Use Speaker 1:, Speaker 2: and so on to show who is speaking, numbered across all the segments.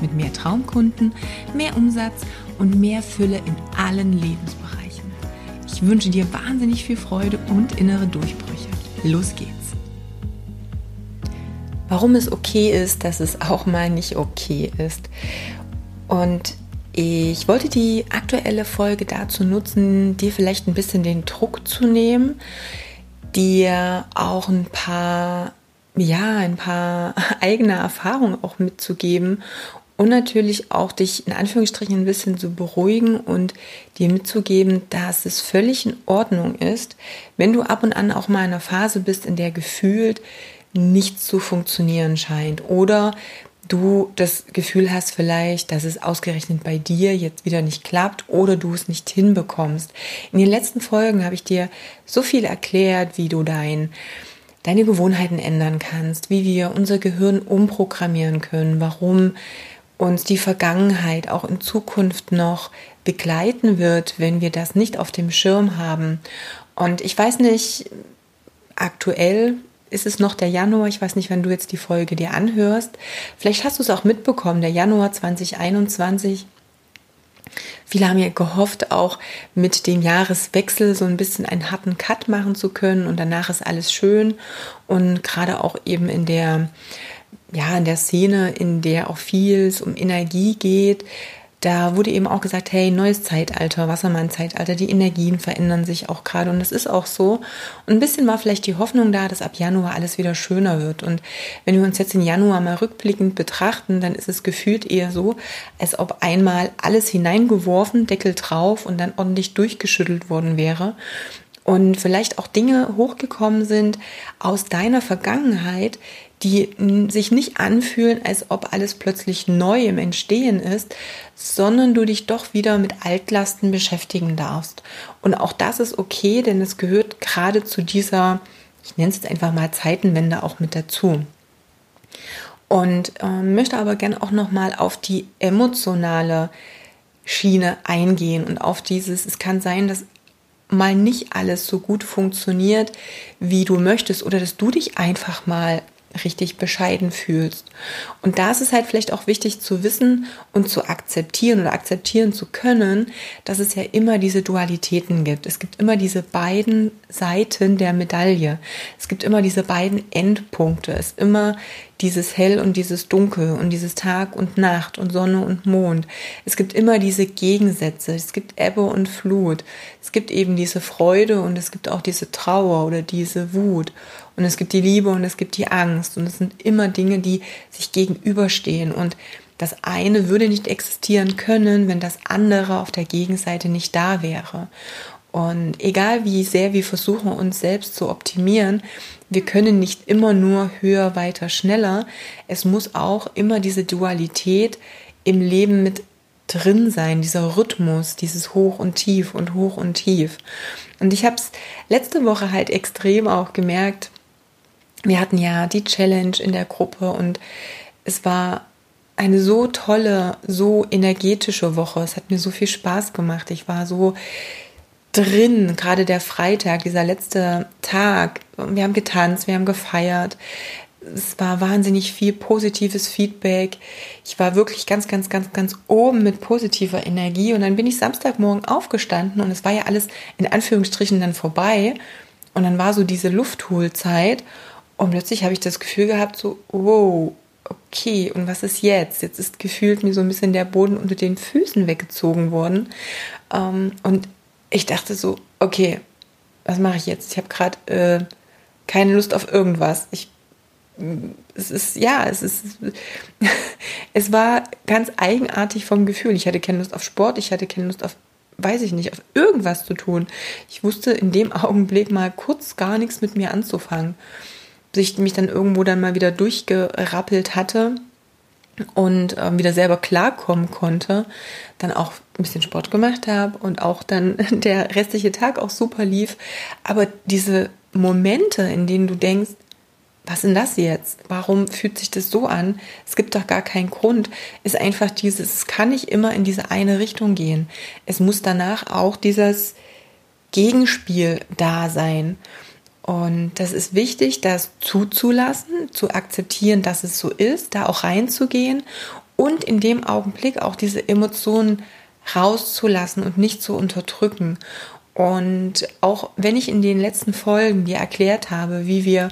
Speaker 1: mit mehr Traumkunden, mehr Umsatz und mehr Fülle in allen Lebensbereichen. Ich wünsche dir wahnsinnig viel Freude und innere Durchbrüche. Los geht's!
Speaker 2: Warum es okay ist, dass es auch mal nicht okay ist. Und ich wollte die aktuelle Folge dazu nutzen, dir vielleicht ein bisschen den Druck zu nehmen, dir auch ein paar ja, ein paar eigene Erfahrungen auch mitzugeben und natürlich auch dich in Anführungsstrichen ein bisschen zu beruhigen und dir mitzugeben, dass es völlig in Ordnung ist, wenn du ab und an auch mal in einer Phase bist, in der gefühlt nichts zu funktionieren scheint oder du das Gefühl hast vielleicht, dass es ausgerechnet bei dir jetzt wieder nicht klappt oder du es nicht hinbekommst. In den letzten Folgen habe ich dir so viel erklärt, wie du dein deine Gewohnheiten ändern kannst, wie wir unser Gehirn umprogrammieren können, warum uns die Vergangenheit auch in Zukunft noch begleiten wird, wenn wir das nicht auf dem Schirm haben. Und ich weiß nicht, aktuell ist es noch der Januar, ich weiß nicht, wenn du jetzt die Folge dir anhörst. Vielleicht hast du es auch mitbekommen, der Januar 2021. Viele haben ja gehofft, auch mit dem Jahreswechsel so ein bisschen einen harten Cut machen zu können und danach ist alles schön. Und gerade auch eben in der ja, in der Szene, in der auch viel um Energie geht, da wurde eben auch gesagt, hey, neues Zeitalter, Wassermann-Zeitalter, die Energien verändern sich auch gerade und das ist auch so. Und ein bisschen war vielleicht die Hoffnung da, dass ab Januar alles wieder schöner wird. Und wenn wir uns jetzt den Januar mal rückblickend betrachten, dann ist es gefühlt eher so, als ob einmal alles hineingeworfen, Deckel drauf und dann ordentlich durchgeschüttelt worden wäre und vielleicht auch Dinge hochgekommen sind aus deiner Vergangenheit, die sich nicht anfühlen, als ob alles plötzlich neu im Entstehen ist, sondern du dich doch wieder mit Altlasten beschäftigen darfst. Und auch das ist okay, denn es gehört gerade zu dieser, ich nenne es jetzt einfach mal Zeitenwende auch mit dazu. Und äh, möchte aber gerne auch nochmal auf die emotionale Schiene eingehen und auf dieses, es kann sein, dass mal nicht alles so gut funktioniert, wie du möchtest oder dass du dich einfach mal richtig bescheiden fühlst. Und da ist es halt vielleicht auch wichtig zu wissen und zu akzeptieren oder akzeptieren zu können, dass es ja immer diese Dualitäten gibt. Es gibt immer diese beiden Seiten der Medaille. Es gibt immer diese beiden Endpunkte. Es ist immer dieses Hell und dieses Dunkel und dieses Tag und Nacht und Sonne und Mond. Es gibt immer diese Gegensätze. Es gibt Ebbe und Flut. Es gibt eben diese Freude und es gibt auch diese Trauer oder diese Wut. Und es gibt die Liebe und es gibt die Angst. Und es sind immer Dinge, die sich gegenüberstehen. Und das eine würde nicht existieren können, wenn das andere auf der Gegenseite nicht da wäre. Und egal wie sehr wir versuchen, uns selbst zu optimieren, wir können nicht immer nur höher, weiter, schneller. Es muss auch immer diese Dualität im Leben mit drin sein, dieser Rhythmus, dieses Hoch und Tief und Hoch und Tief. Und ich habe es letzte Woche halt extrem auch gemerkt. Wir hatten ja die Challenge in der Gruppe und es war eine so tolle, so energetische Woche. Es hat mir so viel Spaß gemacht. Ich war so drin, gerade der Freitag, dieser letzte Tag. Wir haben getanzt, wir haben gefeiert. Es war wahnsinnig viel positives Feedback. Ich war wirklich ganz, ganz, ganz, ganz oben mit positiver Energie. Und dann bin ich Samstagmorgen aufgestanden und es war ja alles in Anführungsstrichen dann vorbei. Und dann war so diese Luftholzeit. Und plötzlich habe ich das Gefühl gehabt, so, wow, okay, und was ist jetzt? Jetzt ist gefühlt mir so ein bisschen der Boden unter den Füßen weggezogen worden. Ähm, und ich dachte so, okay, was mache ich jetzt? Ich habe gerade äh, keine Lust auf irgendwas. Ich, es ist, ja, es ist, es war ganz eigenartig vom Gefühl. Ich hatte keine Lust auf Sport, ich hatte keine Lust auf, weiß ich nicht, auf irgendwas zu tun. Ich wusste in dem Augenblick mal kurz gar nichts mit mir anzufangen. Bis ich mich dann irgendwo dann mal wieder durchgerappelt hatte und äh, wieder selber klarkommen konnte, dann auch ein bisschen Sport gemacht habe und auch dann der restliche Tag auch super lief. Aber diese Momente, in denen du denkst, was denn das jetzt? Warum fühlt sich das so an? Es gibt doch gar keinen Grund. Ist einfach dieses, es kann nicht immer in diese eine Richtung gehen. Es muss danach auch dieses Gegenspiel da sein. Und das ist wichtig, das zuzulassen, zu akzeptieren, dass es so ist, da auch reinzugehen und in dem Augenblick auch diese Emotionen rauszulassen und nicht zu unterdrücken. Und auch wenn ich in den letzten Folgen dir erklärt habe, wie wir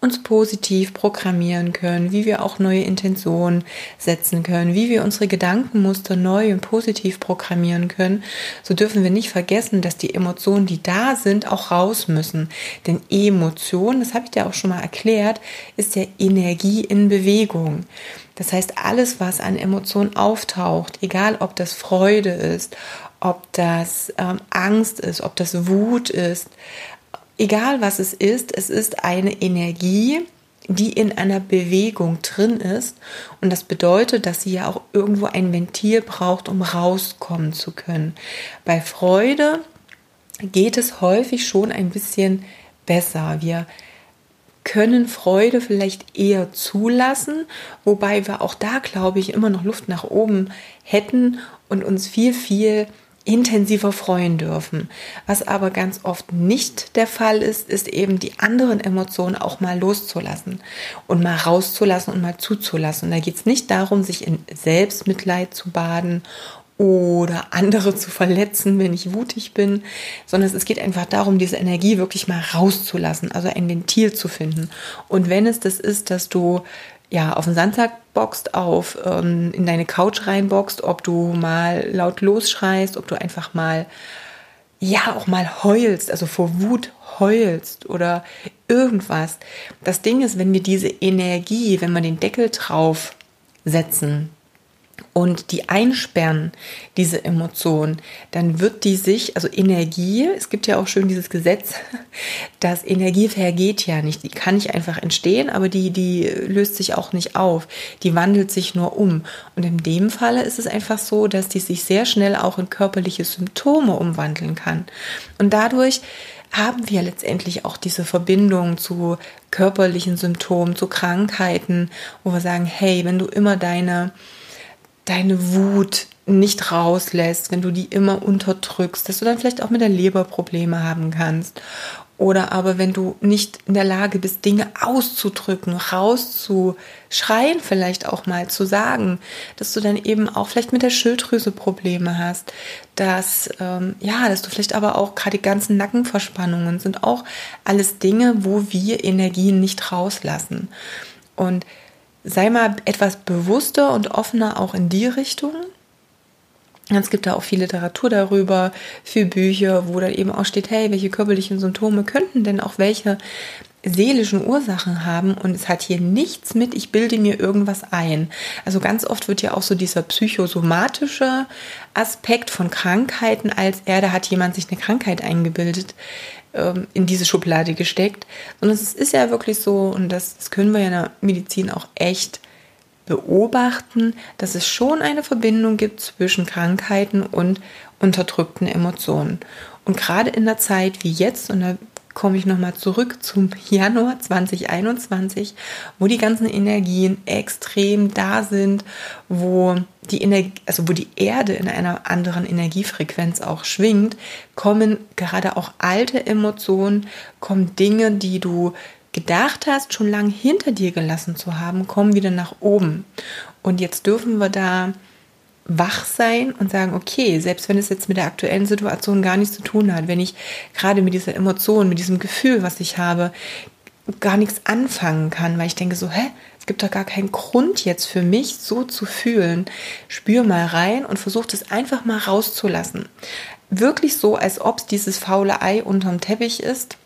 Speaker 2: uns positiv programmieren können, wie wir auch neue Intentionen setzen können, wie wir unsere Gedankenmuster neu und positiv programmieren können, so dürfen wir nicht vergessen, dass die Emotionen, die da sind, auch raus müssen. Denn Emotion, das habe ich dir auch schon mal erklärt, ist ja Energie in Bewegung. Das heißt, alles, was an Emotionen auftaucht, egal ob das Freude ist, ob das ähm, Angst ist, ob das Wut ist, egal was es ist, es ist eine Energie, die in einer Bewegung drin ist. Und das bedeutet, dass sie ja auch irgendwo ein Ventil braucht, um rauskommen zu können. Bei Freude geht es häufig schon ein bisschen besser. Wir können Freude vielleicht eher zulassen, wobei wir auch da, glaube ich, immer noch Luft nach oben hätten und uns viel, viel intensiver freuen dürfen. Was aber ganz oft nicht der Fall ist, ist eben die anderen Emotionen auch mal loszulassen und mal rauszulassen und mal zuzulassen. Und da geht es nicht darum, sich in Selbstmitleid zu baden oder andere zu verletzen, wenn ich wutig bin, sondern es geht einfach darum, diese Energie wirklich mal rauszulassen, also ein Ventil zu finden. Und wenn es das ist, dass du ja, auf den Sandsack boxt, auf ähm, in deine Couch reinboxt, ob du mal laut losschreist, ob du einfach mal ja auch mal heulst, also vor Wut heulst oder irgendwas. Das Ding ist, wenn wir diese Energie, wenn wir den Deckel drauf setzen, und die einsperren, diese Emotion, dann wird die sich, also Energie, es gibt ja auch schön dieses Gesetz, dass Energie vergeht ja nicht, die kann nicht einfach entstehen, aber die, die löst sich auch nicht auf, die wandelt sich nur um. Und in dem Falle ist es einfach so, dass die sich sehr schnell auch in körperliche Symptome umwandeln kann. Und dadurch haben wir letztendlich auch diese Verbindung zu körperlichen Symptomen, zu Krankheiten, wo wir sagen, hey, wenn du immer deine deine Wut nicht rauslässt, wenn du die immer unterdrückst, dass du dann vielleicht auch mit der Leber Probleme haben kannst. Oder aber wenn du nicht in der Lage bist, Dinge auszudrücken, rauszuschreien, vielleicht auch mal zu sagen, dass du dann eben auch vielleicht mit der Schilddrüse Probleme hast, dass ähm, ja, dass du vielleicht aber auch gerade die ganzen Nackenverspannungen sind auch alles Dinge, wo wir Energien nicht rauslassen. Und sei mal etwas bewusster und offener auch in die Richtung. Es gibt da auch viel Literatur darüber, viel Bücher, wo dann eben auch steht, hey, welche körperlichen Symptome könnten denn auch welche seelischen Ursachen haben und es hat hier nichts mit, ich bilde mir irgendwas ein. Also ganz oft wird ja auch so dieser psychosomatische Aspekt von Krankheiten als er, da hat jemand sich eine Krankheit eingebildet, ähm, in diese Schublade gesteckt. Und es ist ja wirklich so, und das, das können wir ja in der Medizin auch echt beobachten, dass es schon eine Verbindung gibt zwischen Krankheiten und unterdrückten Emotionen. Und gerade in der Zeit wie jetzt, und da komme ich nochmal zurück zum Januar 2021, wo die ganzen Energien extrem da sind, wo die Energie, also wo die Erde in einer anderen Energiefrequenz auch schwingt, kommen gerade auch alte Emotionen, kommen Dinge, die du gedacht hast, schon lange hinter dir gelassen zu haben, kommen wieder nach oben. Und jetzt dürfen wir da wach sein und sagen, okay, selbst wenn es jetzt mit der aktuellen Situation gar nichts zu tun hat, wenn ich gerade mit dieser Emotion, mit diesem Gefühl, was ich habe, gar nichts anfangen kann, weil ich denke so, hä, es gibt doch gar keinen Grund jetzt für mich so zu fühlen. Spür mal rein und versuch das einfach mal rauszulassen. Wirklich so, als ob es dieses faule Ei unterm Teppich ist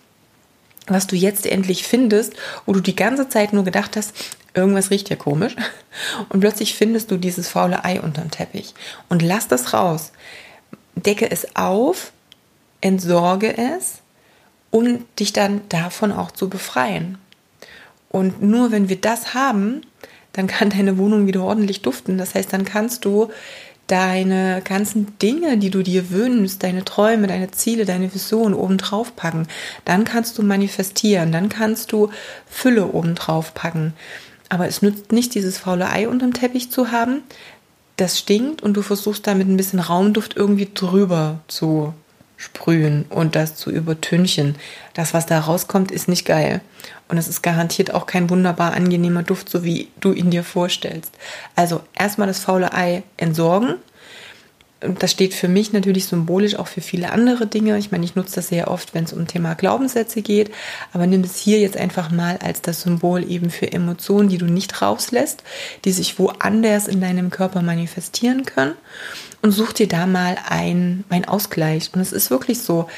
Speaker 2: was du jetzt endlich findest, wo du die ganze Zeit nur gedacht hast, irgendwas riecht ja komisch. Und plötzlich findest du dieses faule Ei unterm Teppich. Und lass das raus. Decke es auf, entsorge es, um dich dann davon auch zu befreien. Und nur wenn wir das haben, dann kann deine Wohnung wieder ordentlich duften. Das heißt, dann kannst du deine ganzen Dinge, die du dir wünschst, deine Träume, deine Ziele, deine Vision oben drauf packen. Dann kannst du manifestieren, dann kannst du Fülle oben drauf packen. Aber es nützt nicht, dieses faule Ei unterm Teppich zu haben. Das stinkt und du versuchst damit ein bisschen Raumduft irgendwie drüber zu sprühen und das zu übertünchen. Das, was da rauskommt, ist nicht geil. Und es ist garantiert auch kein wunderbar angenehmer Duft, so wie du ihn dir vorstellst. Also erstmal das faule Ei entsorgen. Das steht für mich natürlich symbolisch auch für viele andere Dinge. Ich meine, ich nutze das sehr oft, wenn es um Thema Glaubenssätze geht, aber nimm es hier jetzt einfach mal als das Symbol eben für Emotionen, die du nicht rauslässt, die sich woanders in deinem Körper manifestieren können und such dir da mal ein, ein Ausgleich. Und es ist wirklich so,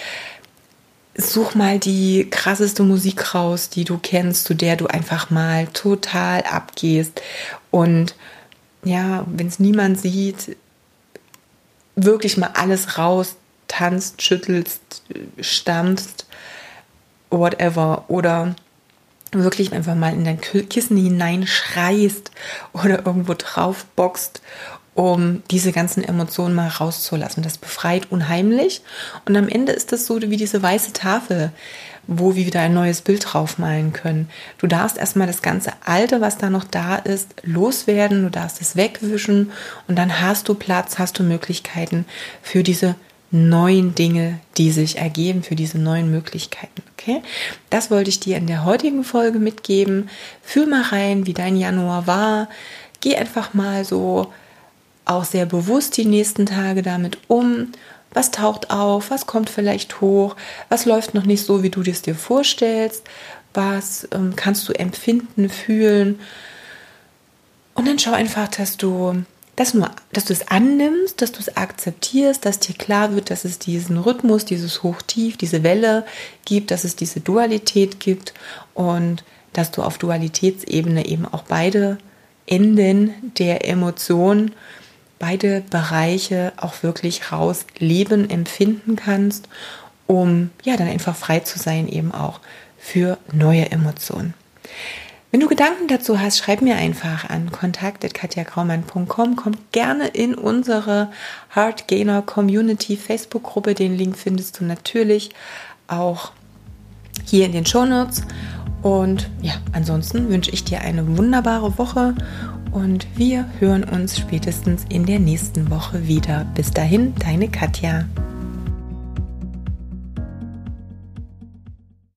Speaker 2: such mal die krasseste Musik raus, die du kennst, zu der du einfach mal total abgehst. Und ja, wenn es niemand sieht, wirklich mal alles raus, tanzt, schüttelst, stampfst, whatever. Oder wirklich einfach mal in dein Kissen hineinschreist oder irgendwo drauf boxt um diese ganzen Emotionen mal rauszulassen. Das befreit unheimlich. Und am Ende ist das so wie diese weiße Tafel, wo wir wieder ein neues Bild draufmalen können. Du darfst erstmal das ganze Alte, was da noch da ist, loswerden. Du darfst es wegwischen und dann hast du Platz, hast du Möglichkeiten für diese neuen Dinge, die sich ergeben, für diese neuen Möglichkeiten. Okay? Das wollte ich dir in der heutigen Folge mitgeben. Fühl mal rein, wie dein Januar war. Geh einfach mal so auch sehr bewusst die nächsten Tage damit um. Was taucht auf? Was kommt vielleicht hoch? Was läuft noch nicht so, wie du es dir vorstellst? Was ähm, kannst du empfinden, fühlen? Und dann schau einfach, dass du das nur, dass du es annimmst, dass du es akzeptierst, dass dir klar wird, dass es diesen Rhythmus, dieses Hochtief, diese Welle gibt, dass es diese Dualität gibt und dass du auf Dualitätsebene eben auch beide Enden der Emotionen beide Bereiche auch wirklich raus leben, empfinden kannst, um ja dann einfach frei zu sein, eben auch für neue Emotionen. Wenn du Gedanken dazu hast, schreib mir einfach an kontakt.katjagraumann.com. Komm gerne in unsere Heart Gainer Community Facebook-Gruppe. Den Link findest du natürlich auch hier in den Show Notes. Und ja, ansonsten wünsche ich dir eine wunderbare Woche und wir hören uns spätestens in der nächsten Woche wieder. Bis dahin, deine Katja.